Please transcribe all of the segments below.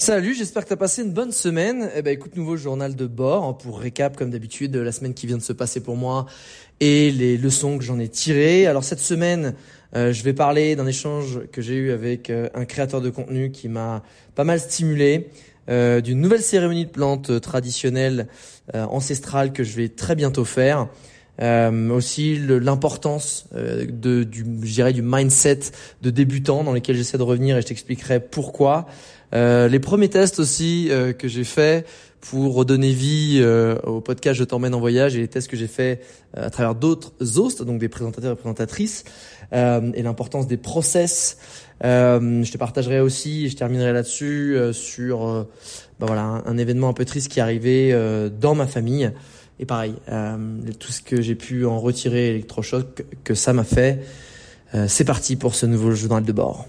Salut, j'espère que tu as passé une bonne semaine. Eh ben, écoute, nouveau journal de bord hein, pour récap, comme d'habitude, de la semaine qui vient de se passer pour moi et les leçons que j'en ai tirées. Alors cette semaine, euh, je vais parler d'un échange que j'ai eu avec euh, un créateur de contenu qui m'a pas mal stimulé, euh, d'une nouvelle cérémonie de plantes traditionnelle ancestrale que je vais très bientôt faire. Euh, aussi l'importance de du du mindset de débutant dans lequel j'essaie de revenir et je t'expliquerai pourquoi euh, les premiers tests aussi euh, que j'ai fait pour redonner vie euh, au podcast Je t'emmène en voyage et les tests que j'ai fait à travers d'autres hosts, donc des présentateurs et présentatrices, et l'importance des process. je te partagerai aussi, et je terminerai là-dessus, sur bah voilà, un, événement un peu triste qui est arrivé dans ma famille. Et pareil, tout ce que j'ai pu en retirer, électrochoc, que ça m'a fait. c'est parti pour ce nouveau journal de bord.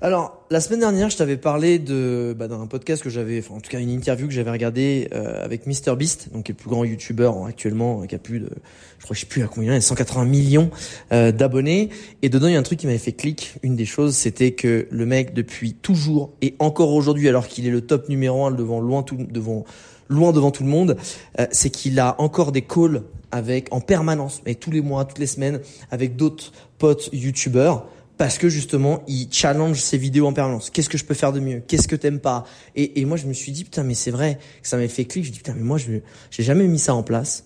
Alors, la semaine dernière, je t'avais parlé de bah, d'un podcast que j'avais, enfin en tout cas une interview que j'avais regardé euh, avec MrBeast, donc qui est le plus grand YouTuber actuellement, qui a plus de, je crois je sais plus à combien, il y a 180 millions euh, d'abonnés. Et dedans, il y a un truc qui m'avait fait clic. Une des choses, c'était que le mec, depuis toujours et encore aujourd'hui, alors qu'il est le top numéro un devant loin tout devant loin devant tout le monde, euh, c'est qu'il a encore des calls avec en permanence, mais tous les mois, toutes les semaines, avec d'autres potes YouTubers parce que justement il challenge ses vidéos en permanence. Qu'est-ce que je peux faire de mieux? Qu'est-ce que t'aimes pas? Et, et, moi je me suis dit putain mais c'est vrai que ça m'a fait clic. Je dis putain mais moi je j'ai jamais mis ça en place.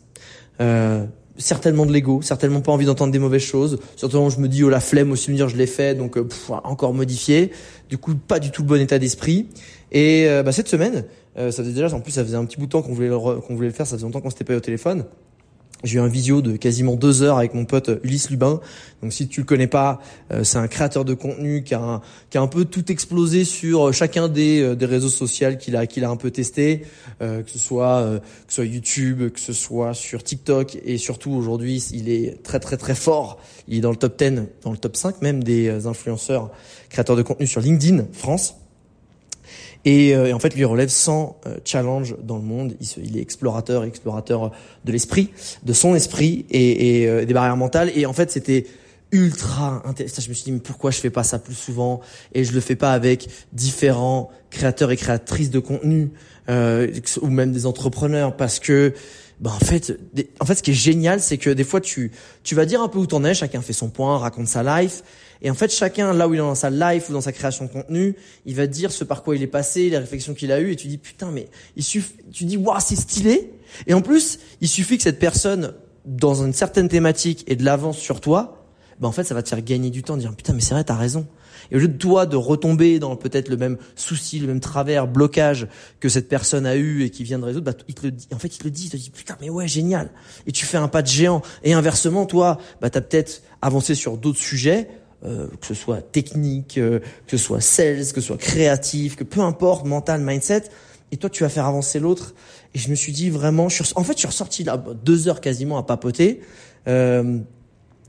Euh, certainement de l'ego, certainement pas envie d'entendre des mauvaises choses. Certainement je me dis oh la flemme aussi me dire je l'ai fait donc euh, encore modifié. Du coup pas du tout le bon état d'esprit. Et euh, bah, cette semaine, euh, ça faisait déjà en plus ça faisait un petit bout de temps qu'on voulait qu'on voulait le faire. Ça faisait longtemps qu'on s'était pas eu au téléphone. J'ai eu un visio de quasiment deux heures avec mon pote Ulysse Lubin. Donc si tu le connais pas, euh, c'est un créateur de contenu qui a un, qui a un peu tout explosé sur euh, chacun des, euh, des réseaux sociaux qu'il a qu'il a un peu testé, que ce soit que ce soit YouTube, que ce soit sur TikTok et surtout aujourd'hui il est très très très fort. Il est dans le top 10, dans le top 5 même des influenceurs créateurs de contenu sur LinkedIn France. Et, euh, et, en fait, lui relève 100 euh, challenges dans le monde. Il, se, il est explorateur, explorateur de l'esprit, de son esprit et, et euh, des barrières mentales. Et en fait, c'était ultra intéressant. Je me suis dit, mais pourquoi je fais pas ça plus souvent? Et je le fais pas avec différents créateurs et créatrices de contenu ou même des entrepreneurs parce que bah en fait, en fait, ce qui est génial, c'est que des fois, tu, tu vas dire un peu où t'en es. Chacun fait son point, raconte sa life. Et en fait, chacun, là où il est dans sa life ou dans sa création de contenu, il va dire ce par quoi il est passé, les réflexions qu'il a eues. Et tu dis, putain, mais il suffit, tu dis, waouh, c'est stylé. Et en plus, il suffit que cette personne, dans une certaine thématique, ait de l'avance sur toi. Bah, en fait, ça va te faire gagner du temps, dire, putain, mais c'est vrai, t'as raison. Et au lieu de toi de retomber dans peut-être le même souci, le même travers, blocage que cette personne a eu et qui vient de résoudre, bah, il te le dit. En fait, il te le dit, il te dit putain mais ouais génial. Et tu fais un pas de géant. Et inversement, toi, bah t'as peut-être avancé sur d'autres sujets. Euh, que ce soit technique, euh, que ce soit sales, que ce soit créatif, que peu importe, mental, mindset, et toi tu vas faire avancer l'autre. Et je me suis dit vraiment, je suis, en fait je suis ressorti là deux heures quasiment à papoter, euh,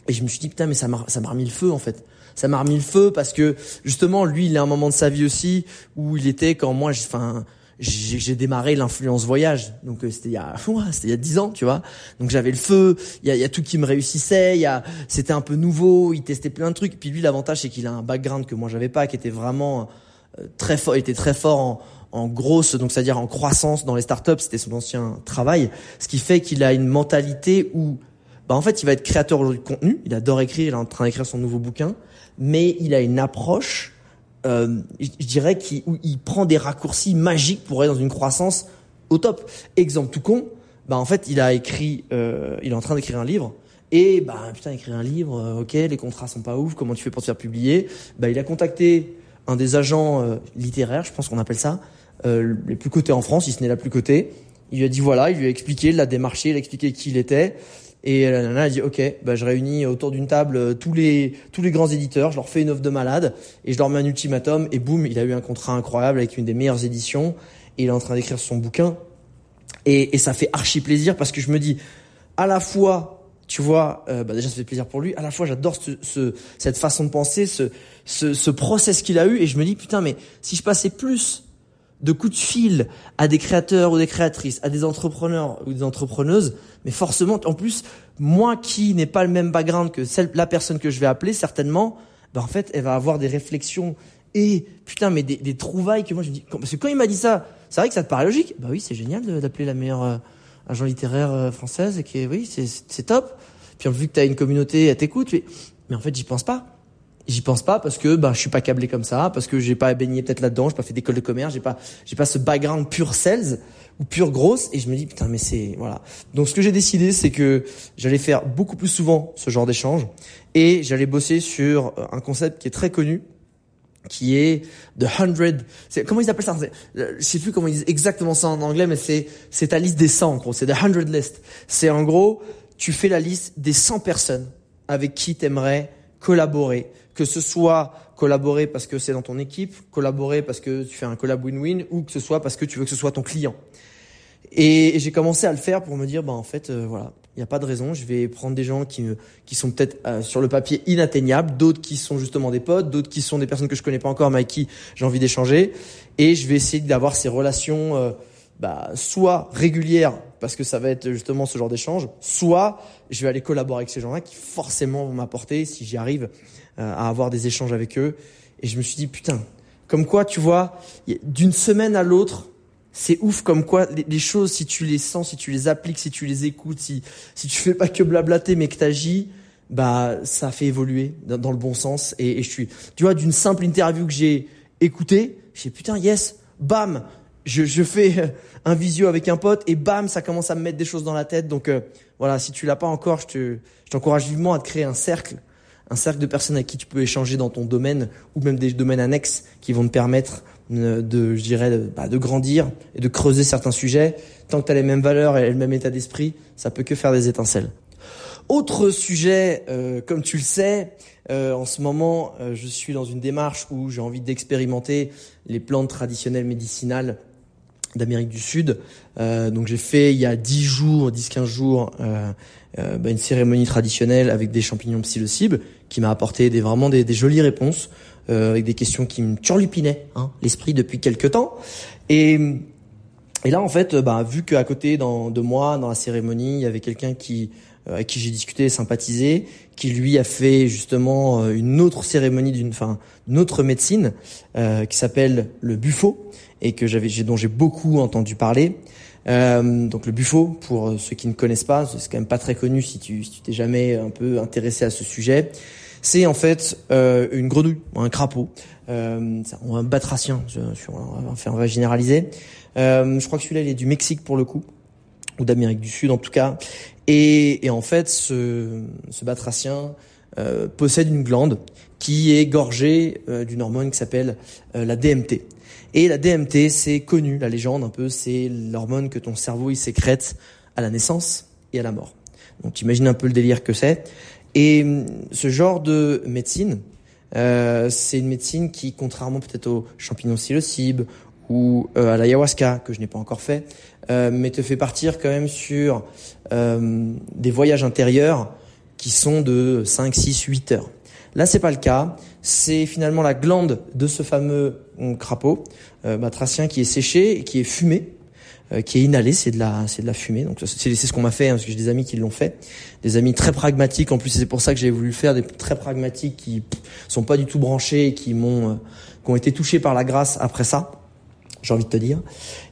et je me suis dit putain mais ça m'a ça m'a remis le feu en fait ça m'a remis le feu parce que justement lui il a un moment de sa vie aussi où il était quand moi enfin j'ai démarré l'influence voyage. Donc euh, c'était il y a c'était il y a dix ans tu vois. Donc j'avais le feu. Il y a, y a, tout qui me réussissait. Il y a c'était un peu nouveau. Il testait plein de trucs. Puis lui l'avantage c'est qu'il a un background que moi j'avais pas qui était vraiment euh, très fort était très fort en en grosse donc c'est-à-dire en croissance dans les startups. C'était son ancien travail. Ce qui fait qu'il a une mentalité où bah en fait il va être créateur aujourd'hui de contenu. Il adore écrire. Il est en train d'écrire son nouveau bouquin. Mais il a une approche, euh, je dirais, qui, où il prend des raccourcis magiques pour être dans une croissance au top. Exemple tout con, bah en fait, il a écrit, euh, il est en train d'écrire un livre. Et bah putain, écrire un livre, euh, ok, les contrats sont pas ouf, comment tu fais pour te faire publier? Bah il a contacté un des agents euh, littéraires, je pense qu'on appelle ça, euh, les plus cotés en France, si ce n'est la plus cotée. Il lui a dit voilà, il lui a expliqué, il l'a démarché, il a expliqué qui il était. Et la nana a dit ok, bah je réunis autour d'une table euh, tous les tous les grands éditeurs, je leur fais une offre de malade et je leur mets un ultimatum et boum, il a eu un contrat incroyable avec une des meilleures éditions et il est en train d'écrire son bouquin et, et ça fait archi plaisir parce que je me dis à la fois tu vois, euh, bah déjà ça fait plaisir pour lui. À la fois, j'adore ce, ce, cette façon de penser, ce, ce, ce process qu'il a eu, et je me dis putain, mais si je passais plus de coups de fil à des créateurs ou des créatrices, à des entrepreneurs ou des entrepreneuses, mais forcément, en plus, moi qui n'ai pas le même background que celle, la personne que je vais appeler, certainement, bah en fait, elle va avoir des réflexions et putain, mais des, des trouvailles que moi je me dis. Parce que quand il m'a dit ça, c'est vrai que ça te paraît logique. Bah oui, c'est génial d'appeler la meilleure euh, agent littéraire euh, française et qui, oui, c'est top. Puis vu que t'as une communauté, elle t'écoute. Mais en fait, j'y pense pas. J'y pense pas parce que bah je suis pas câblé comme ça, parce que j'ai pas baigné peut-être là-dedans, j'ai pas fait d'école de commerce, j'ai pas j'ai pas ce background pur sales ou pure grosse et je me dis putain mais c'est voilà. Donc ce que j'ai décidé c'est que j'allais faire beaucoup plus souvent ce genre d'échange et j'allais bosser sur euh, un concept qui est très connu qui est the hundred c'est comment ils appellent ça? Je sais plus comment ils disent exactement ça en anglais mais c'est c'est ta liste des 100 en gros. C'est the hundred list. C'est en gros tu fais la liste des 100 personnes avec qui t'aimerais collaborer que ce soit collaborer parce que c'est dans ton équipe, collaborer parce que tu fais un collab win-win, ou que ce soit parce que tu veux que ce soit ton client. Et, j'ai commencé à le faire pour me dire, bah en fait, euh, voilà, il n'y a pas de raison. Je vais prendre des gens qui, qui sont peut-être euh, sur le papier inatteignables, d'autres qui sont justement des potes, d'autres qui sont des personnes que je connais pas encore, mais avec qui j'ai envie d'échanger. Et je vais essayer d'avoir ces relations, euh, bah, soit régulières parce que ça va être justement ce genre d'échange, soit je vais aller collaborer avec ces gens-là qui forcément vont m'apporter, si j'y arrive, euh, à avoir des échanges avec eux. Et je me suis dit, putain, comme quoi, tu vois, d'une semaine à l'autre, c'est ouf comme quoi les, choses, si tu les sens, si tu les appliques, si tu les écoutes, si, si tu fais pas que blablater mais que t'agis, bah ça fait évoluer dans, le bon sens. Et, et, je suis, tu vois, d'une simple interview que j'ai écoutée, j'ai putain yes, bam, je, je fais un visio avec un pote et bam, ça commence à me mettre des choses dans la tête. Donc euh, voilà, si tu l'as pas encore, je te, je t'encourage vivement à te créer un cercle un cercle de personnes avec qui tu peux échanger dans ton domaine ou même des domaines annexes qui vont te permettre euh, de, je dirais, de, bah, de grandir et de creuser certains sujets. Tant que tu as les mêmes valeurs et le même état d'esprit, ça peut que faire des étincelles. Autre sujet, euh, comme tu le sais, euh, en ce moment, je suis dans une démarche où j'ai envie d'expérimenter les plantes traditionnelles médicinales d'Amérique du Sud. donc j'ai fait il y a 10 jours, 10-15 jours, euh, bah, une cérémonie traditionnelle avec des champignons psilocibe qui m'a apporté des, vraiment des, des jolies réponses euh, avec des questions qui me turlupinaient hein, l'esprit depuis quelques temps. Et, et là, en fait, bah, vu qu'à côté dans, de moi, dans la cérémonie, il y avait quelqu'un qui euh, avec qui j'ai discuté, sympathisé, qui lui a fait justement une autre cérémonie d'une, enfin, une autre médecine euh, qui s'appelle le Buffo et que j'avais, dont j'ai beaucoup entendu parler. Euh, donc le buffo, pour euh, ceux qui ne connaissent pas, c'est quand même pas très connu si tu si t'es jamais un peu intéressé à ce sujet. C'est en fait euh, une grenouille, un crapaud, euh, un batracien. Je, on, va, généraliser. Euh, je crois que celui-là il est du Mexique pour le coup, ou d'Amérique du Sud en tout cas. Et, et en fait, ce, ce batracien euh, possède une glande qui est gorgée d'une hormone qui s'appelle la DMT. Et la DMT, c'est connu, la légende un peu, c'est l'hormone que ton cerveau il sécrète à la naissance et à la mort. Donc imagine un peu le délire que c'est. Et hum, ce genre de médecine, euh, c'est une médecine qui, contrairement peut-être aux champignons psilocibe ou euh, à l'ayahuasca, que je n'ai pas encore fait, euh, mais te fait partir quand même sur euh, des voyages intérieurs qui sont de 5, 6, 8 heures. Là, c'est pas le cas. C'est finalement la glande de ce fameux hum, crapaud euh, batracien qui est séché et qui est fumé, euh, qui est inhalé. C'est de la, c'est de la fumée. Donc c'est, ce qu'on m'a fait hein, parce que j'ai des amis qui l'ont fait, des amis très pragmatiques. En plus, c'est pour ça que j'ai voulu le faire, des très pragmatiques qui sont pas du tout branchés, et qui m'ont, euh, qui ont été touchés par la grâce après ça. J'ai envie de te dire.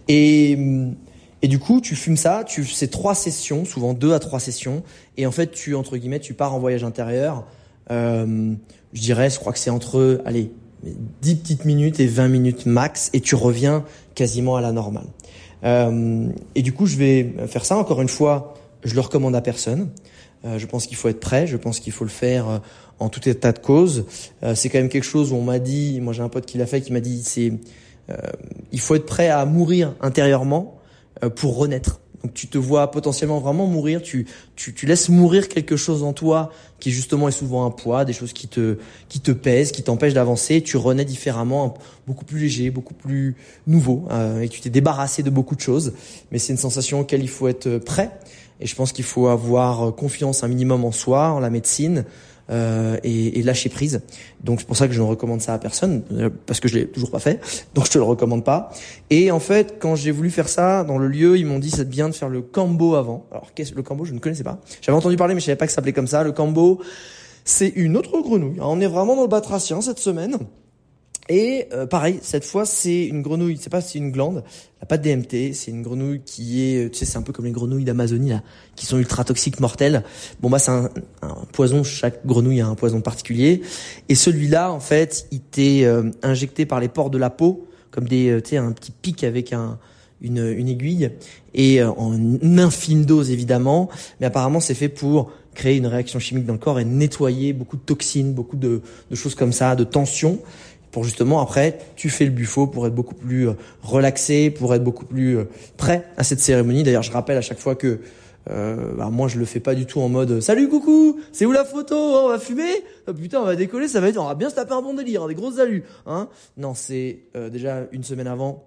Et hum, et du coup, tu fumes ça, tu c'est trois sessions, souvent deux à trois sessions, et en fait, tu entre guillemets, tu pars en voyage intérieur euh, je dirais, je crois que c'est entre, allez, 10 petites minutes et 20 minutes max, et tu reviens quasiment à la normale. Euh, et du coup, je vais faire ça. Encore une fois, je le recommande à personne. Euh, je pense qu'il faut être prêt. Je pense qu'il faut le faire euh, en tout état de cause. Euh, c'est quand même quelque chose où on m'a dit, moi j'ai un pote qui l'a fait, qui m'a dit, c'est, il faut être prêt à mourir intérieurement pour renaître. Donc tu te vois potentiellement vraiment mourir, tu, tu, tu laisses mourir quelque chose en toi qui justement est souvent un poids, des choses qui te, qui te pèsent, qui t'empêchent d'avancer, tu renais différemment, beaucoup plus léger, beaucoup plus nouveau, euh, et tu t'es débarrassé de beaucoup de choses, mais c'est une sensation auquel il faut être prêt, et je pense qu'il faut avoir confiance un minimum en soi, en la médecine, euh, et, et, lâcher prise. Donc c'est pour ça que je ne recommande ça à personne euh, parce que je l'ai toujours pas fait. Donc je te le recommande pas. Et en fait, quand j'ai voulu faire ça dans le lieu, ils m'ont dit c'est bien de faire le cambo avant. Alors qu'est-ce le cambo Je ne connaissais pas. J'avais entendu parler mais je savais pas que ça s'appelait comme ça. Le cambo, c'est une autre grenouille. On est vraiment dans le batracien cette semaine. Et euh, pareil, cette fois c'est une grenouille, c'est pas c'est une glande, elle a pas de DMT, c'est une grenouille qui est, tu sais, c'est un peu comme les grenouilles d'Amazonie là, qui sont ultra toxiques, mortelles. Bon bah c'est un, poison, chaque grenouille a un poison particulier. Et celui-là, en fait, il t'est euh, injecté par les pores de la peau, comme des, euh, tu sais, un petit pic avec un, une, une aiguille, et en infime dose évidemment, mais apparemment c'est fait pour créer une réaction chimique dans le corps et nettoyer beaucoup de toxines, beaucoup de, de choses comme ça, de tensions pour justement après tu fais le buffo pour être beaucoup plus euh, relaxé, pour être beaucoup plus euh, prêt à cette cérémonie. D'ailleurs, je rappelle à chaque fois que euh, bah moi je le fais pas du tout en mode salut coucou c'est où la photo? On va fumer! Oh, putain on va décoller ça va être on va bien se taper un bon délire des grosses alus hein. Non c'est euh, déjà une semaine avant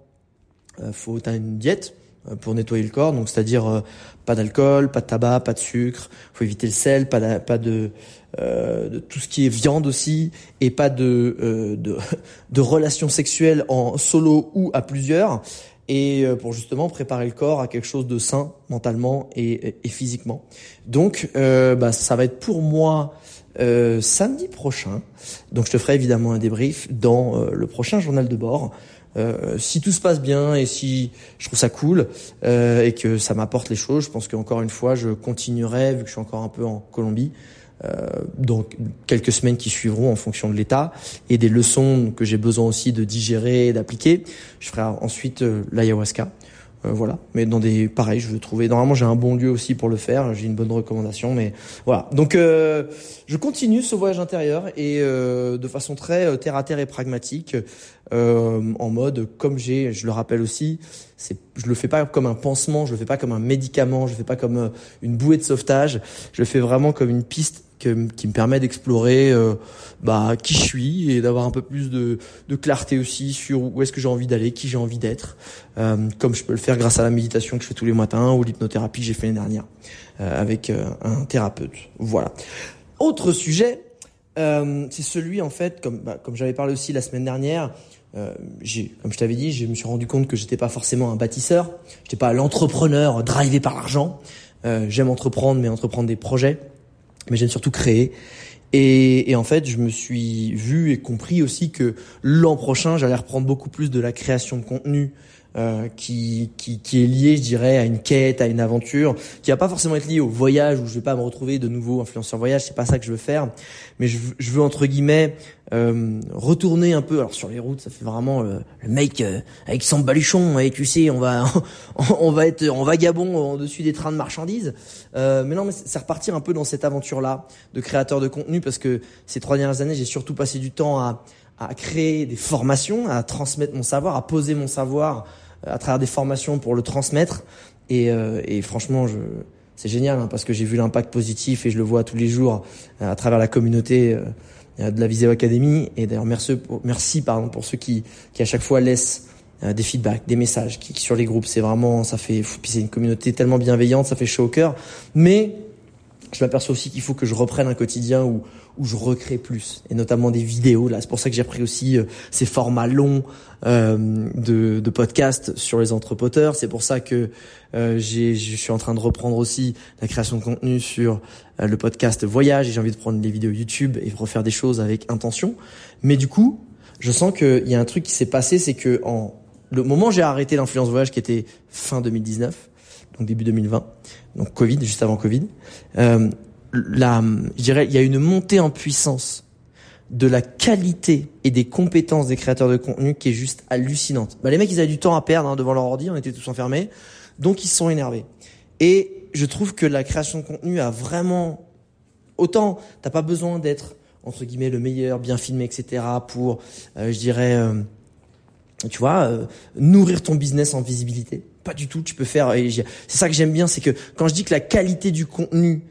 euh, faut t'as une diète pour nettoyer le corps donc c'est-à-dire pas d'alcool pas de tabac pas de sucre faut éviter le sel pas de, euh, de tout ce qui est viande aussi, et pas de, euh, de, de relations sexuelles en solo ou à plusieurs, et euh, pour justement préparer le corps à quelque chose de sain mentalement et, et physiquement. Donc, euh, bah, ça va être pour moi euh, samedi prochain. Donc, je te ferai évidemment un débrief dans le prochain journal de bord. Euh, si tout se passe bien et si je trouve ça cool euh, et que ça m'apporte les choses, je pense qu'encore une fois, je continuerai, vu que je suis encore un peu en Colombie, euh, donc quelques semaines qui suivront en fonction de l'état et des leçons que j'ai besoin aussi de digérer et d'appliquer. Je ferai ensuite euh, l'ayahuasca. Euh, voilà, mais dans des pareil, je veux trouver. Normalement, j'ai un bon lieu aussi pour le faire. J'ai une bonne recommandation, mais voilà. Donc, euh, je continue ce voyage intérieur et euh, de façon très terre à terre et pragmatique, en mode comme j'ai. Je le rappelle aussi, c'est, je le fais pas comme un pansement, je le fais pas comme un médicament, je le fais pas comme une bouée de sauvetage. Je le fais vraiment comme une piste qui me permet d'explorer euh, bah, qui je suis et d'avoir un peu plus de, de clarté aussi sur où est-ce que j'ai envie d'aller, qui j'ai envie d'être, euh, comme je peux le faire grâce à la méditation que je fais tous les matins ou l'hypnothérapie que j'ai fait l'année dernière euh, avec un thérapeute. Voilà. Autre sujet, c'est celui en fait, comme, bah, comme j'avais parlé aussi la semaine dernière, j'ai, comme je t'avais dit, je me suis rendu compte que j'étais pas forcément un bâtisseur, j'étais pas l'entrepreneur drivé par l'argent. j'aime entreprendre, mais entreprendre des projets mais j'aime surtout créer. Et, et, en fait, je me suis vu et compris aussi que l'an prochain, j'allais reprendre beaucoup plus de la création de contenu, euh, qui, qui, qui, est lié, je dirais, à une quête, à une aventure, qui va pas forcément être lié au voyage où je vais pas me retrouver de nouveau influenceur voyage. C'est pas ça que je veux faire, mais je, je veux entre guillemets euh, retourner un peu. Alors sur les routes, ça fait vraiment le, mec euh, avec son baluchon et tu sais, on va on va être en vagabond en dessus des trains de marchandises. Euh, mais non, mais c'est repartir un peu dans cette aventure là de créateur de contenu parce que ces trois dernières années, j'ai surtout passé du temps à à créer des formations, à transmettre mon savoir, à poser mon savoir à travers des formations pour le transmettre. Et, euh, et franchement, je, c'est génial hein, parce que j'ai vu l'impact positif et je le vois tous les jours euh, à travers la communauté euh, de la Viseo Academy. Et d'ailleurs, merci, merci pardon, pour ceux qui, qui à chaque fois laissent des feedbacks, des messages qui, sur les groupes. C'est vraiment, ça fait, c'est une communauté tellement bienveillante, ça fait chaud au cœur. Mais je m'aperçois aussi qu'il faut que je reprenne un quotidien où, où je recrée plus, et notamment des vidéos. Là, c'est pour ça que j'ai pris aussi euh, ces formats longs euh, de, de podcasts sur les entrepoteurs. C'est pour ça que euh, je suis en train de reprendre aussi la création de contenu sur euh, le podcast voyage. J'ai envie de prendre des vidéos YouTube et refaire des choses avec intention. Mais du coup, je sens qu'il y a un truc qui s'est passé, c'est que en le moment où j'ai arrêté l'influence voyage, qui était fin 2019, donc début 2020, donc Covid, juste avant Covid, euh, la, je dirais, il y a une montée en puissance de la qualité et des compétences des créateurs de contenu qui est juste hallucinante. Bah, les mecs, ils avaient du temps à perdre hein, devant leur ordi, on était tous enfermés, donc ils se sont énervés. Et je trouve que la création de contenu a vraiment autant t'as pas besoin d'être entre guillemets le meilleur, bien filmé, etc. pour, euh, je dirais, euh, tu vois, euh, nourrir ton business en visibilité Pas du tout. Tu peux faire. C'est ça que j'aime bien, c'est que quand je dis que la qualité du contenu,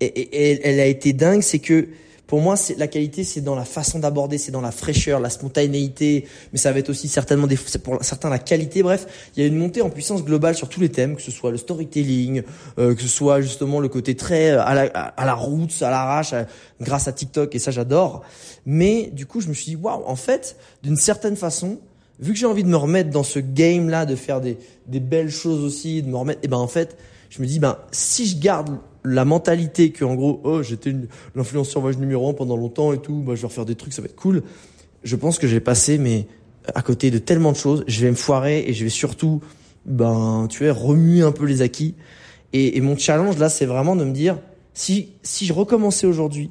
elle a été dingue, c'est que pour moi, c'est la qualité, c'est dans la façon d'aborder, c'est dans la fraîcheur, la spontanéité, mais ça va être aussi certainement des, pour certains la qualité. Bref, il y a une montée en puissance globale sur tous les thèmes, que ce soit le storytelling, euh, que ce soit justement le côté très euh, à la, à la route, à l'arrache, grâce à TikTok, et ça j'adore. Mais du coup, je me suis dit, waouh, en fait, d'une certaine façon, vu que j'ai envie de me remettre dans ce game-là, de faire des, des belles choses aussi, de me remettre, et eh ben en fait, je me dis, ben si je garde la mentalité que en gros oh j'étais l'influenceur voyage numéro un pendant longtemps et tout bah je vais refaire des trucs ça va être cool. Je pense que j'ai passé mais à côté de tellement de choses je vais me foirer et je vais surtout ben tu vois remuer un peu les acquis. Et, et mon challenge là c'est vraiment de me dire si si je recommençais aujourd'hui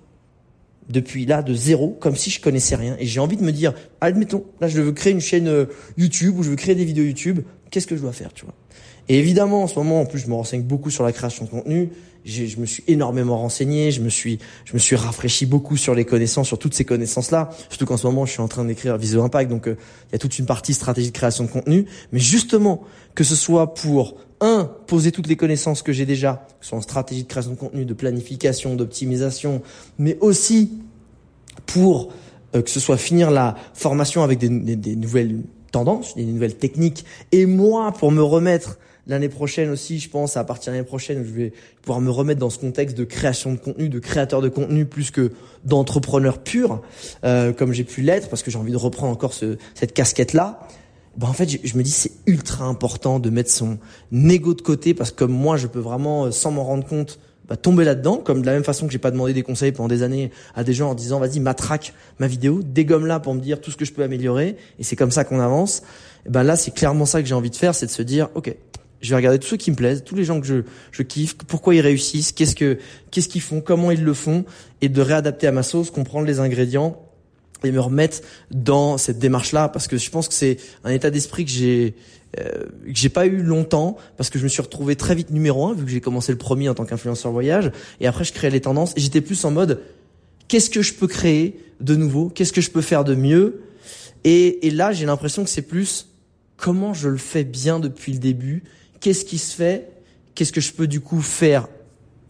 depuis là de zéro comme si je connaissais rien et j'ai envie de me dire admettons là je veux créer une chaîne euh, YouTube ou je veux créer des vidéos YouTube qu'est-ce que je dois faire tu vois? Et évidemment en ce moment en plus je me renseigne beaucoup sur la création de contenu je me suis énormément renseigné, je me suis, je me suis rafraîchi beaucoup sur les connaissances, sur toutes ces connaissances-là. Surtout qu'en ce moment, je suis en train d'écrire Visio Impact, donc euh, il y a toute une partie stratégie de création de contenu. Mais justement, que ce soit pour un, poser toutes les connaissances que j'ai déjà, que ce soit en stratégie de création de contenu, de planification, d'optimisation, mais aussi pour euh, que ce soit finir la formation avec des, nouvelles tendances, des nouvelles techniques, et moi pour me remettre l'année prochaine aussi, je pense, à partir de l'année prochaine, je vais pouvoir me remettre dans ce contexte de création de contenu, de créateur de contenu, plus que d'entrepreneur pur, euh, comme j'ai pu l'être, parce que j'ai envie de reprendre encore ce, cette casquette-là. Ben en fait, je, me dis c'est ultra important de mettre son ego de côté, parce que moi, je peux vraiment, euh, sans m'en rendre compte, bah, tomber là-dedans, comme de la même façon que j'ai pas demandé des conseils pendant des années à des gens en disant vas-y matraque ma vidéo, dégomme-la pour me dire tout ce que je peux améliorer, et c'est comme ça qu'on avance. Ben là, c'est clairement ça que j'ai envie de faire, c'est de se dire ok, je vais regarder tous ceux qui me plaisent, tous les gens que je, je kiffe, pourquoi ils réussissent, qu'est-ce que qu'est-ce qu'ils font, comment ils le font, et de réadapter à ma sauce, comprendre les ingrédients et me remettre dans cette démarche-là, parce que je pense que c'est un état d'esprit que j'ai euh, que j'ai pas eu longtemps, parce que je me suis retrouvé très vite numéro un, vu que j'ai commencé le premier en tant qu'influenceur voyage, et après je créais les tendances, et j'étais plus en mode qu'est-ce que je peux créer de nouveau, qu'est-ce que je peux faire de mieux, et, et là j'ai l'impression que c'est plus comment je le fais bien depuis le début? Qu'est-ce qui se fait, qu'est-ce que je peux du coup faire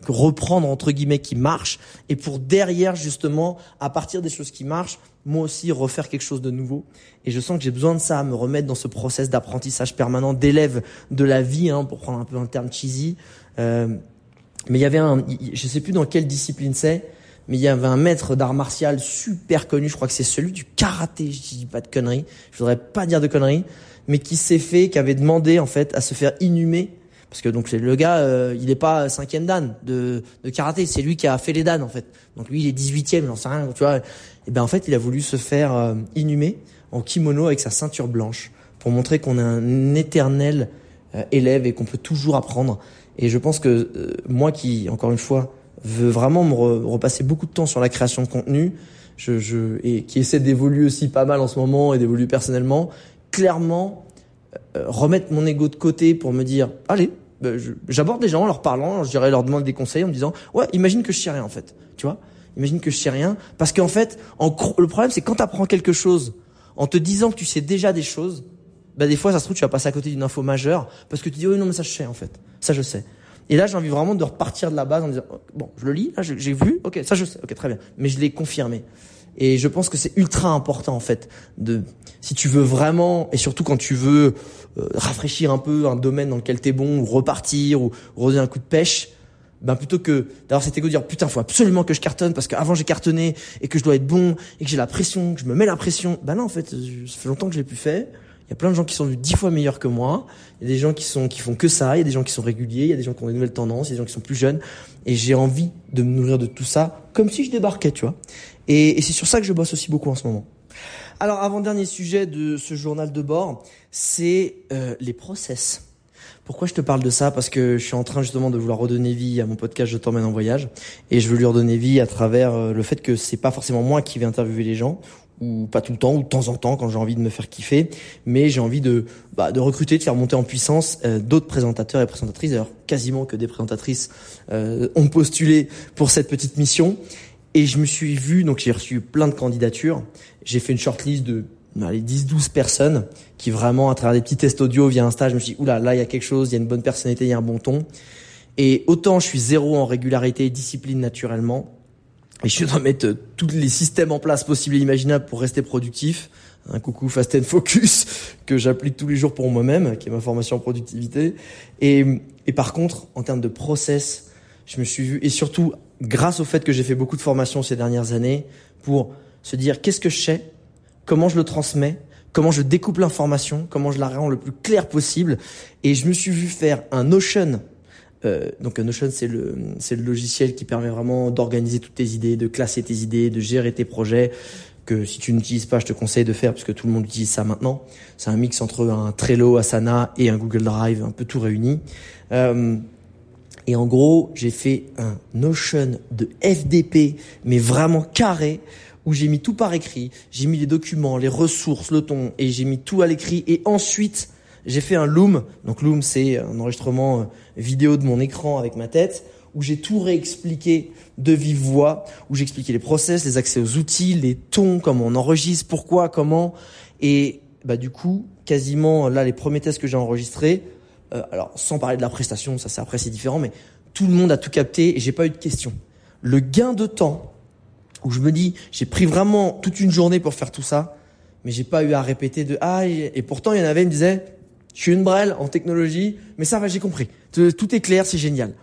reprendre entre guillemets qui marche? Et pour derrière justement à partir des choses qui marchent moi aussi refaire quelque chose de nouveau et je sens que j'ai besoin de ça me remettre dans ce process d'apprentissage permanent d'élève de la vie hein, pour prendre un peu un terme cheesy euh, mais il y avait un je sais plus dans quelle discipline c'est mais il y avait un maître d'art martial super connu je crois que c'est celui du karaté je dis pas de conneries je voudrais pas dire de conneries mais qui s'est fait, qui avait demandé en fait à se faire inhumer parce que donc le gars, euh, il est pas cinquième dan de, de karaté, c'est lui qui a fait les dan en fait. Donc lui, il est 18e, j'en sais rien, tu vois. Et ben en fait, il a voulu se faire euh, inhumer en kimono avec sa ceinture blanche pour montrer qu'on est un éternel euh, élève et qu'on peut toujours apprendre. Et je pense que moi qui, encore une fois, veux vraiment me repasser beaucoup de temps sur la création de contenu, je, je, et qui essaie d'évoluer aussi pas mal en ce moment et d'évoluer personnellement, clairement euh, remettre mon ego de côté pour me dire allez bah, j'aborde des gens en leur parlant je dirais leur demander des conseils en me disant ouais imagine que je sais rien en fait tu vois imagine que je sais rien. Parce qu'en fait en, le problème c'est quand tu apprends quelque chose en te disant que tu sais déjà des choses bah des fois ça se trouve tu vas passer à côté d'une info majeure parce que tu dis oui non mais ça je sais en fait. Ça je sais. Et là j'ai envie vraiment de repartir de la base en disant oh, bon je le lis là j'ai vu ok ça je sais ok très bien. Mais je l'ai confirmé. Et je pense que c'est ultra important en fait de si tu veux vraiment et surtout quand tu veux euh, rafraîchir un peu un domaine dans lequel t'es bon ou repartir ou redonner un coup de pêche, ben plutôt que d'avoir cet égo de dire putain faut absolument que je cartonne parce qu'avant j'ai cartonné et que je dois être bon et que j'ai la pression, que je me mets la pression. Ben non en fait ça fait longtemps que je l'ai plus fait. Il y a plein de gens qui sont dix fois meilleurs que moi. Il y a des gens qui sont qui font que ça. Il y a des gens qui sont réguliers. Il y a des gens qui ont des nouvelles tendances. Il y a des gens qui sont plus jeunes. Et j'ai envie de me nourrir de tout ça comme si je débarquais, tu vois. Et, et c'est sur ça que je bosse aussi beaucoup en ce moment. Alors, avant-dernier sujet de ce journal de bord, c'est euh, les process. Pourquoi je te parle de ça? Parce que je suis en train justement de vouloir redonner vie à mon podcast Je t'emmène en voyage, et je veux lui redonner vie à travers euh, le fait que c'est pas forcément moi qui vais interviewer les gens, ou pas tout le temps, ou de temps en temps quand j'ai envie de me faire kiffer, mais j'ai envie de bah, de recruter, de faire monter en puissance euh, d'autres présentateurs et présentatrices. D'ailleurs, quasiment que des présentatrices euh, ont postulé pour cette petite mission. Et je me suis vu, donc j'ai reçu plein de candidatures. J'ai fait une shortlist de les 10-12 personnes qui vraiment, à travers des petits tests audio via un stage, je me suis dit, oula, là, il y a quelque chose, il y a une bonne personnalité, il y a un bon ton. Et autant je suis zéro en régularité et discipline naturellement, et je dois mettre euh, tous les systèmes en place possibles et imaginables pour rester productif. Un coucou Fast and Focus que j'applique tous les jours pour moi-même, qui est ma formation en productivité. Et, et par contre, en termes de process, je me suis vu, et surtout grâce au fait que j'ai fait beaucoup de formations ces dernières années, pour se dire qu'est-ce que je sais, comment je le transmets, comment je découpe l'information, comment je la rends le plus clair possible. Et je me suis vu faire un Notion. Euh, donc un Notion, c'est le, c'est le logiciel qui permet vraiment d'organiser toutes tes idées, de classer tes idées, de gérer tes projets. Que si tu n'utilises pas, je te conseille de faire parce que tout le monde utilise ça maintenant. C'est un mix entre un Trello, Asana et un Google Drive, un peu tout réuni. Euh, et en gros, j'ai fait un Notion de FDP, mais vraiment carré, où j'ai mis tout par écrit, j'ai mis les documents, les ressources, le ton, et j'ai mis tout à l'écrit. Et ensuite, j'ai fait un Loom. Donc Loom, c'est un enregistrement euh, vidéo de mon écran avec ma tête, où j'ai tout réexpliqué de vive voix, où j'ai expliqué les process, les accès aux outils, les tons, comment on enregistre, pourquoi, comment. Et bah du coup, quasiment là, les premiers tests que j'ai enregistrés, euh, alors sans parler de la prestation, ça c'est après c'est différent, mais tout le monde a tout capté et j'ai pas eu de questions. Le gain de temps où je me dis j'ai pris vraiment toute une journée pour faire tout ça, mais j'ai pas eu à répéter de ah et pourtant il y en avait qui me disait je suis une brêle en technologie, mais ça va j'ai compris. Tout est clair, c'est génial.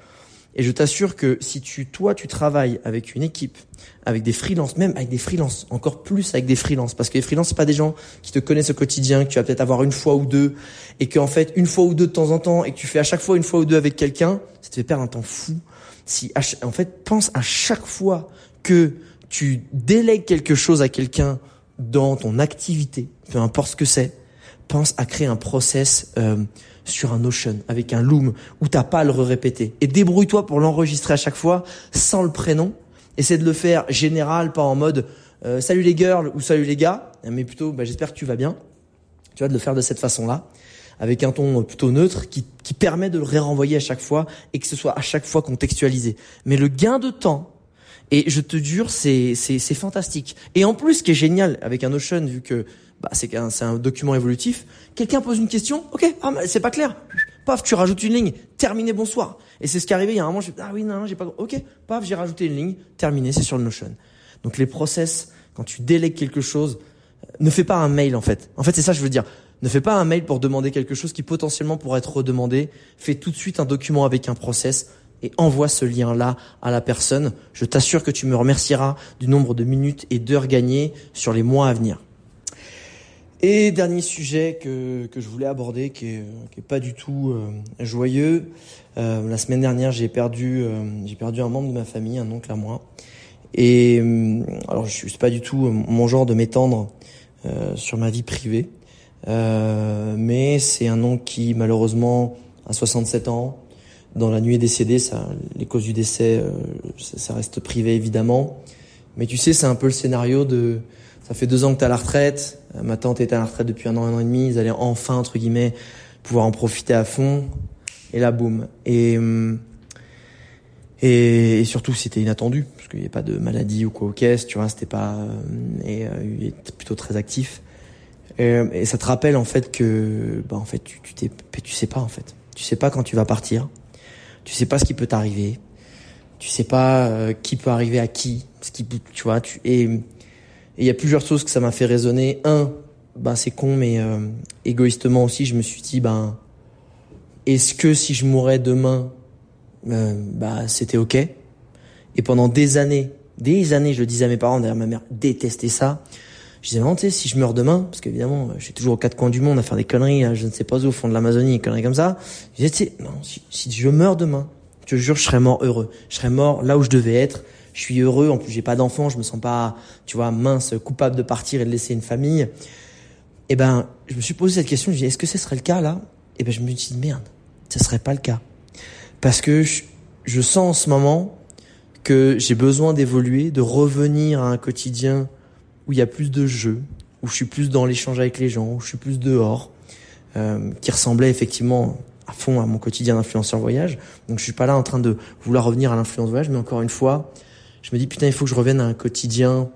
Et je t'assure que si tu, toi, tu travailles avec une équipe, avec des freelances, même avec des freelances, encore plus avec des freelances, parce que les freelances, c'est pas des gens qui te connaissent au quotidien, que tu vas peut-être avoir une fois ou deux, et qu'en fait, une fois ou deux de temps en temps, et que tu fais à chaque fois une fois ou deux avec quelqu'un, ça te fait perdre un temps fou. Si, en fait, pense à chaque fois que tu délègues quelque chose à quelqu'un dans ton activité, peu importe ce que c'est, pense à créer un process euh, sur un Notion avec un Loom où t'as pas à le répéter. Et débrouille-toi pour l'enregistrer à chaque fois sans le prénom. Essaie de le faire général, pas en mode euh, salut les girls ou salut les gars, mais plutôt bah, j'espère que tu vas bien. Tu vas de le faire de cette façon-là, avec un ton plutôt neutre qui, qui permet de le réenvoyer à chaque fois et que ce soit à chaque fois contextualisé. Mais le gain de temps, et je te jure, c'est c'est fantastique. Et en plus, ce qui est génial avec un Notion, vu que bah, c'est un, un document évolutif. Quelqu'un pose une question, ok, ah, c'est pas clair. Paf, tu rajoutes une ligne, terminé, bonsoir. Et c'est ce qui est arrivé. Il y a un moment, je ah oui, non, non j'ai pas, ok, paf, j'ai rajouté une ligne, terminé, c'est sur le Notion. Donc les process, quand tu délègues quelque chose, euh, ne fais pas un mail en fait. En fait, c'est ça que je veux dire. Ne fais pas un mail pour demander quelque chose qui potentiellement pourrait être redemandé. Fais tout de suite un document avec un process et envoie ce lien-là à la personne. Je t'assure que tu me remercieras du nombre de minutes et d'heures gagnées sur les mois à venir. Et dernier sujet que, que je voulais aborder, qui est, qui est pas du tout euh, joyeux. Euh, la semaine dernière, j'ai perdu, euh, j'ai perdu un membre de ma famille, un oncle à moi. Et alors, je suis pas du tout mon genre de m'étendre sur ma vie privée, mais c'est un oncle qui malheureusement a 67 ans. Dans la nuit est décédé. Ça, les causes du décès, ça, ça reste privé évidemment. Mais tu sais, c'est un peu le scénario de ça fait deux ans que tu à la retraite. Euh, ma tante était à la retraite depuis un an, un an et demi. Ils allaient enfin, entre guillemets, pouvoir en profiter à fond. Et là, boum. Et, hum, et, surtout, c'était inattendu, parce qu'il n'y a pas de maladie ou quoi au caisse, tu vois, c'était pas... Euh, et euh, il est plutôt très actif. Et, ça te rappelle, en fait, que... Bah, en fait, tu, tu, t'es, tu sais pas, en fait. Tu sais pas quand tu vas partir. Tu sais pas ce qui peut t'arriver. Tu sais pas qui peut arriver à qui. Ce qui, tu vois, tu... Et il y a plusieurs choses que ça m'a fait raisonner. Un, ben c'est con, mais euh, égoïstement aussi, je me suis dit, ben, est-ce que si je mourais demain, euh, bah c'était ok? Et pendant des années, des années, je le disais à mes parents, d'ailleurs ma mère détestait ça. Je disais, non, tu sais, si je meurs demain, parce qu'évidemment, je suis toujours aux quatre coins du monde à faire des conneries, je ne sais pas où, au fond de l'Amazonie, des conneries comme ça. Je disais, tu sais, non, si, si je meurs demain, je te jure, je serais mort heureux. Je serais mort là où je devais être je suis heureux, en plus j'ai pas d'enfant, je me sens pas, tu vois, mince, coupable de partir et de laisser une famille. Et eh ben, je me suis posé cette question, je me dit, est-ce que ce serait le cas là? Et eh ben, je me dit, merde, ce serait pas le cas. Parce que je, je sens en ce moment que j'ai besoin d'évoluer, de revenir à un quotidien où il y a plus de jeux, où je suis plus dans l'échange avec les gens, où je suis plus dehors, euh, qui ressemblait effectivement à fond à mon quotidien d'influenceur voyage. Donc je suis pas là en train de vouloir revenir à l'influence voyage, mais encore une fois, je me dis putain il faut que je revienne à un quotidien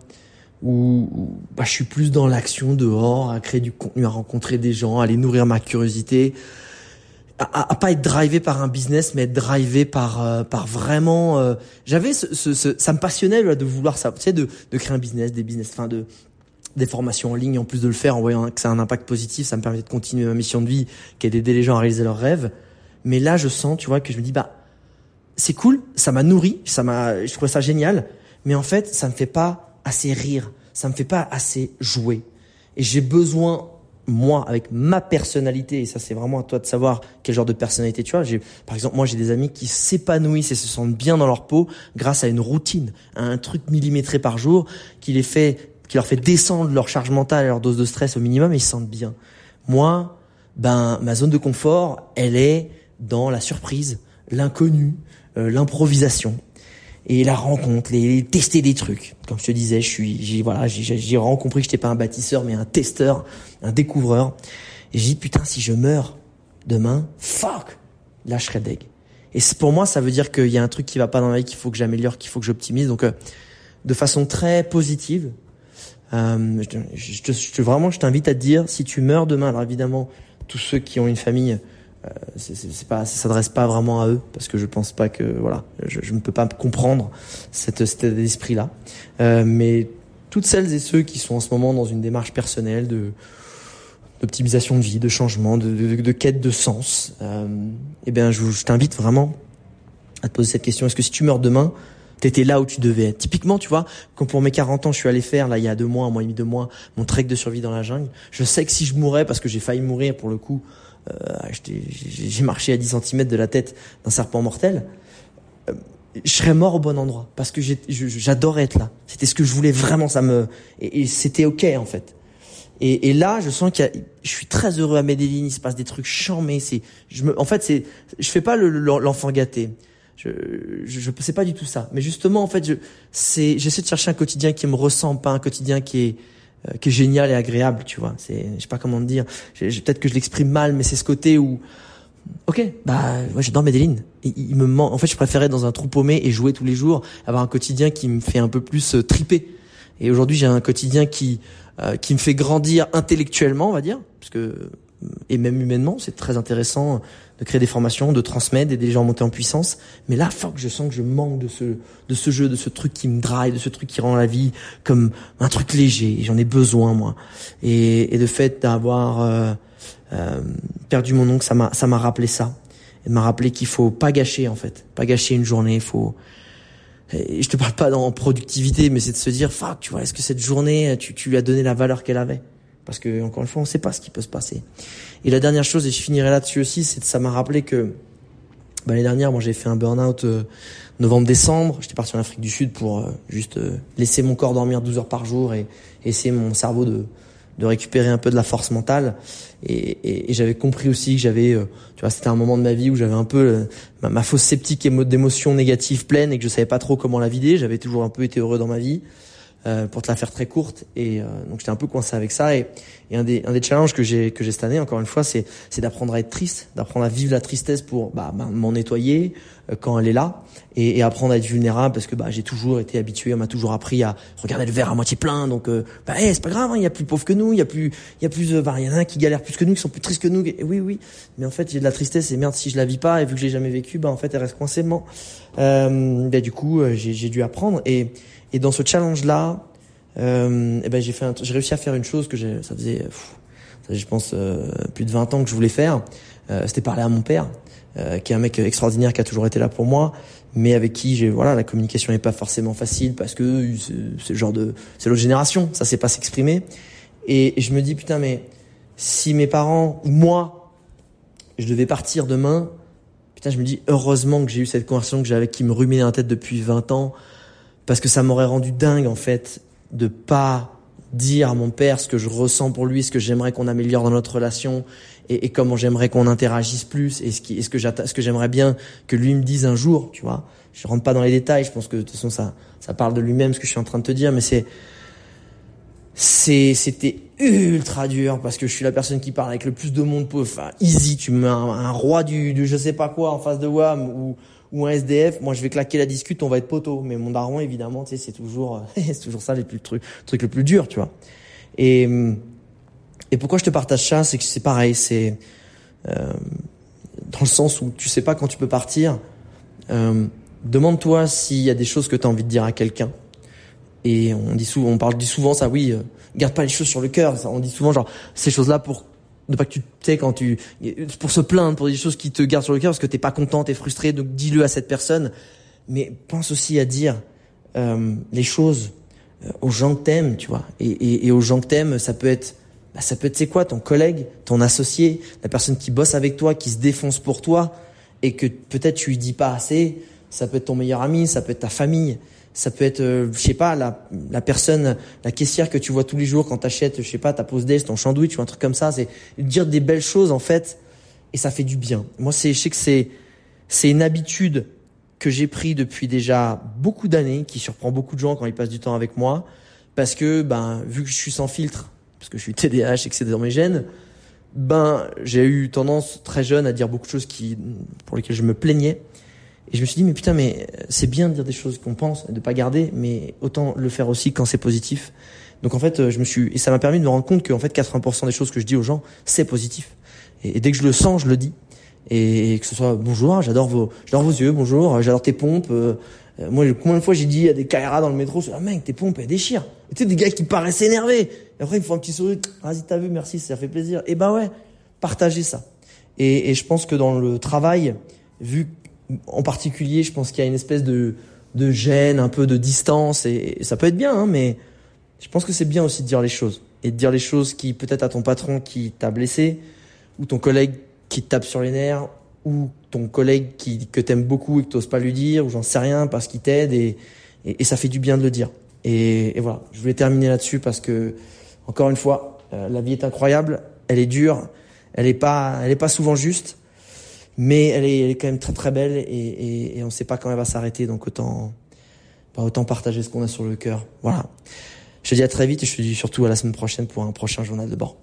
où, bah, je suis plus dans l'action dehors, à créer du contenu, à rencontrer des gens, à aller nourrir ma curiosité, à, à, pas être drivé par un business, mais être drivé par euh, par vraiment. Euh, j'avais ce, ce, ça me passionnait de vouloir ça, tu sais, de, de créer un business, des business, enfin de des formations en ligne, en plus de le faire en voyant que ça a un impact positif, ça me permet de continuer ma mission de vie, qui est d'aider les gens à réaliser leurs rêves. Mais là, je sens, tu vois, que je me dis bah c'est cool, ça m'a nourri, ça m'a, je trouvais ça génial, mais en fait, ça me fait pas assez rire, ça me fait pas assez jouer. Et j'ai besoin, moi, avec ma personnalité, et ça c'est vraiment à toi de savoir quel genre de personnalité tu as. J'ai, par exemple, moi j'ai des amis qui s'épanouissent et se sentent bien dans leur peau grâce à une routine, à un truc millimétré par jour qui les fait, qui leur fait descendre leur charge mentale et leur dose de stress au minimum et ils se sentent bien. Moi, ben, ma zone de confort, elle est dans la surprise, l'inconnu, euh, l'improvisation et la rencontre, les, tester des trucs. Comme je te disais, je suis, j'ai voilà, j'ai vraiment compris que j'étais pas un bâtisseur, mais un testeur, un découvreur. Et j'ai dit putain, si je meurs demain, fuck, là je serais deg. Et pour moi, ça veut dire qu'il y a un truc qui va pas dans la vie, qu'il faut que j'améliore, qu'il faut que j'optimise. Donc, euh, de façon très positive, euh, je, vraiment, je t'invite à te dire, si tu meurs demain, alors évidemment, tous ceux qui ont une famille, c'est pas, ça s'adresse pas vraiment à eux parce que je pense pas que voilà, je, je ne peux pas comprendre cette, cet esprit là. Euh, mais toutes celles et ceux qui sont en ce moment dans une démarche personnelle de d'optimisation de vie, de changement, de, de, de quête de sens, euh, eh bien, je, je t'invite vraiment à te poser cette question. Est-ce que si tu meurs demain, t'étais là où tu devais être? Typiquement, tu vois, quand pour mes 40 ans, je suis allé faire, là, il y a deux mois, un mois et demi, deux mois, mon trek de survie dans la jungle, je sais que si je mourais, parce que j'ai failli mourir pour le coup, euh, j'ai marché à 10 cm de la tête d'un serpent mortel, euh, je serais mort au bon endroit parce que j'adorais être là. C'était ce que je voulais vraiment, ça me et, c'était ok en fait. Et, et, là, je sens qu'il je suis très heureux à Medellin. Il se passe des trucs mais C'est, je me, en fait, c'est, je fais pas l'enfant gâté. Je, je, je sais pas du tout ça. Mais justement, en fait, je, c'est, j'essaie de chercher un quotidien qui me ressemble, pas un quotidien qui est, euh, qui est génial et agréable, tu vois. C'est, je sais pas comment te dire. Peut-être que je l'exprime mal, mais c'est ce côté où, ok, bah, moi j'adore Medellin. Il, il me En fait, je préférais dans un trou paumé et jouer tous les jours, avoir un quotidien qui me fait un peu plus euh, triper. Et aujourd'hui, j'ai un quotidien qui euh, qui me fait grandir intellectuellement, on va dire, parce que et même humainement, c'est très intéressant de créer des formations, de transmettre, les gens à monter en puissance. Mais là, que je sens que je manque de ce, de ce jeu, de ce truc qui me drive, de ce truc qui rend la vie comme un truc léger. J'en ai besoin, moi. Et, et le fait d'avoir euh, euh, perdu mon oncle, ça m'a, ça m'a rappelé ça. Et m'a rappelé qu'il faut pas gâcher, en fait. Pas gâcher une journée, faut... Et je te parle pas dans productivité, mais c'est de se dire, fuck, tu vois, est-ce que cette journée, tu, tu lui as donné la valeur qu'elle avait? Parce que encore une fois, on ne sait pas ce qui peut se passer. Et la dernière chose, et je finirai là-dessus aussi, c'est que ça m'a rappelé que bah, l'année dernière, moi j'ai fait un burn-out euh, novembre-décembre. J'étais parti en Afrique du Sud pour euh, juste euh, laisser mon corps dormir 12 heures par jour et, essayer mon cerveau de, de récupérer un peu de la force mentale. Et, et, j'avais compris aussi que j'avais, tu vois, c'était un moment de ma vie où j'avais un peu ma, ma, fausse sceptique et d'émotions négatives pleines et que je savais pas trop comment la vider. J'avais toujours un peu été heureux dans ma vie. Euh, pour te la faire très courte. Et euh, donc j'étais un peu coincé avec ça. Et, et un des un des challenges que j'ai que j'ai cette année, encore une fois, c'est c'est d'apprendre à être triste, d'apprendre à vivre la tristesse pour bah, bah m'en nettoyer euh, quand elle est là, et, et, apprendre à être vulnérable parce que bah j'ai toujours été habitué, on m'a toujours appris à regarder le verre à moitié plein. Donc bah hey, c'est pas grave, hein, il y a plus pauvres que nous, il y a plus il y a plus bah il y en a qui galère plus que nous, qui sont plus tristes que nous. Et oui oui, mais en fait j'ai de la tristesse et merde si je la vis pas et vu que j'ai jamais vécu, bah en fait elle reste coincée. Euh, bah, du coup j'ai dû apprendre et et dans ce challenge là euh, et ben j'ai fait, j'ai réussi à faire une chose que j'ai, ça faisait, ça, je pense, euh, plus de 20 ans que je voulais faire. Euh, c'était parler à mon père, euh, qui est un mec extraordinaire, qui a toujours été là pour moi, mais avec qui j'ai, voilà, la communication n'est pas forcément facile parce que c'est le genre de, c'est l'autre génération, ça sait pas s'exprimer. Et, je me dis putain, mais si mes parents ou moi, je devais partir demain, putain, je me dis heureusement que j'ai eu cette conversation que j'avais, qui me ruminait la tête depuis 20 ans, parce que ça m'aurait rendu dingue en fait de pas dire à mon père ce que je ressens pour lui, ce que j'aimerais qu'on améliore dans notre relation et, comment j'aimerais qu'on interagisse plus et ce, qui, ce que ce que j'aimerais bien que lui me dise un jour, tu vois. Je rentre pas dans les détails, je pense que de toute façon ça ça parle de lui-même ce que je suis en train de te dire mais c'est c'est c'était ultra dur parce que je suis la personne qui parle avec le plus de monde enfin easy tu me mets un, roi du, du je sais pas quoi en face de WAM ou ou un SDF, moi je vais claquer la discute, on va être poteau. Mais mon daron, évidemment, tu sais, c'est toujours, c'est toujours ça les plus, le truc, le truc le plus dur, tu vois. Et, et pourquoi je te partage ça, c'est que c'est pareil, c'est euh, dans le sens où tu sais pas quand tu peux partir. Euh, Demande-toi s'il y a des choses que tu as envie de dire à quelqu'un. Et on dit souvent, on parle dit souvent ça, oui, euh, garde pas les choses sur le cœur. On dit souvent genre ces choses-là pour ne pas que tu sais quand tu pour se plaindre pour des choses qui te gardent sur le cœur parce que t'es pas content, t'es frustré, donc dis-le à cette personne. Mais pense aussi à dire euh, les choses euh, aux gens que t'aimes, tu vois. Et, et, et, aux gens que t'aimes, ça peut être bah, ça peut être c'est quoi ton collègue, ton associé, la personne qui bosse avec toi, qui se défonce pour toi et que peut-être tu lui dis pas assez. Ça peut être ton meilleur ami, ça peut être ta famille ça peut être, euh, je sais pas, la, la personne, la caissière que tu vois tous les jours quand t'achètes, je sais pas, ta pause déj, ton sandwich ou un truc comme ça. C'est dire des belles choses en fait, et ça fait du bien. Moi, c'est, je sais que c'est, c'est une habitude que j'ai pris depuis déjà beaucoup d'années, qui surprend beaucoup de gens quand ils passent du temps avec moi, parce que ben vu que je suis sans filtre, parce que je suis TDAH et que c'est dans mes gènes, ben j'ai eu tendance très jeune à dire beaucoup de choses qui pour lesquelles je me plaignais. Et je me suis dit, mais putain, mais c'est bien de dire des choses qu'on pense, de pas garder, mais autant le faire aussi quand c'est positif. Donc en fait, je me suis, et ça m'a permis de me rendre compte que en fait, 80% des choses que je dis aux gens, c'est positif. Et, dès que je le sens, je le dis. Et, que ce soit bonjour, j'adore vos, j'adore vos yeux, bonjour, j'adore tes pompes. Euh, moi, combien de fois j'ai dit à des caméras dans le métro, ah mec, tes pompes, elles déchirent. Et tu sais, des gars qui paraissent énervés. Et après, ils font un petit sourire. Vas-y, t'as vu, merci, ça fait plaisir. Et bah ouais, partagez ça. Et, et je pense que dans le travail, vu en particulier, je pense qu'il y a une espèce de, de gêne, un peu de distance, et, ça peut être bien, hein, mais je pense que c'est bien aussi de dire les choses. Et de dire les choses qui, peut-être à ton patron qui t'a blessé, ou ton collègue qui te tape sur les nerfs, ou ton collègue qui, que t'aimes beaucoup et que t'oses pas lui dire, ou j'en sais rien parce qu'il t'aide, et, et, ça fait du bien de le dire. Et, voilà, je voulais terminer là-dessus parce que, encore une fois, euh, la vie est incroyable, elle est dure, elle est pas, elle pas souvent juste, mais elle est, elle est, quand même très très belle et, et, et on ne sait pas quand elle va s'arrêter, donc autant, bah, autant partager ce qu'on a sur le cœur. Voilà. Je te dis à très vite et je te dis surtout à la semaine prochaine pour un prochain journal de bord.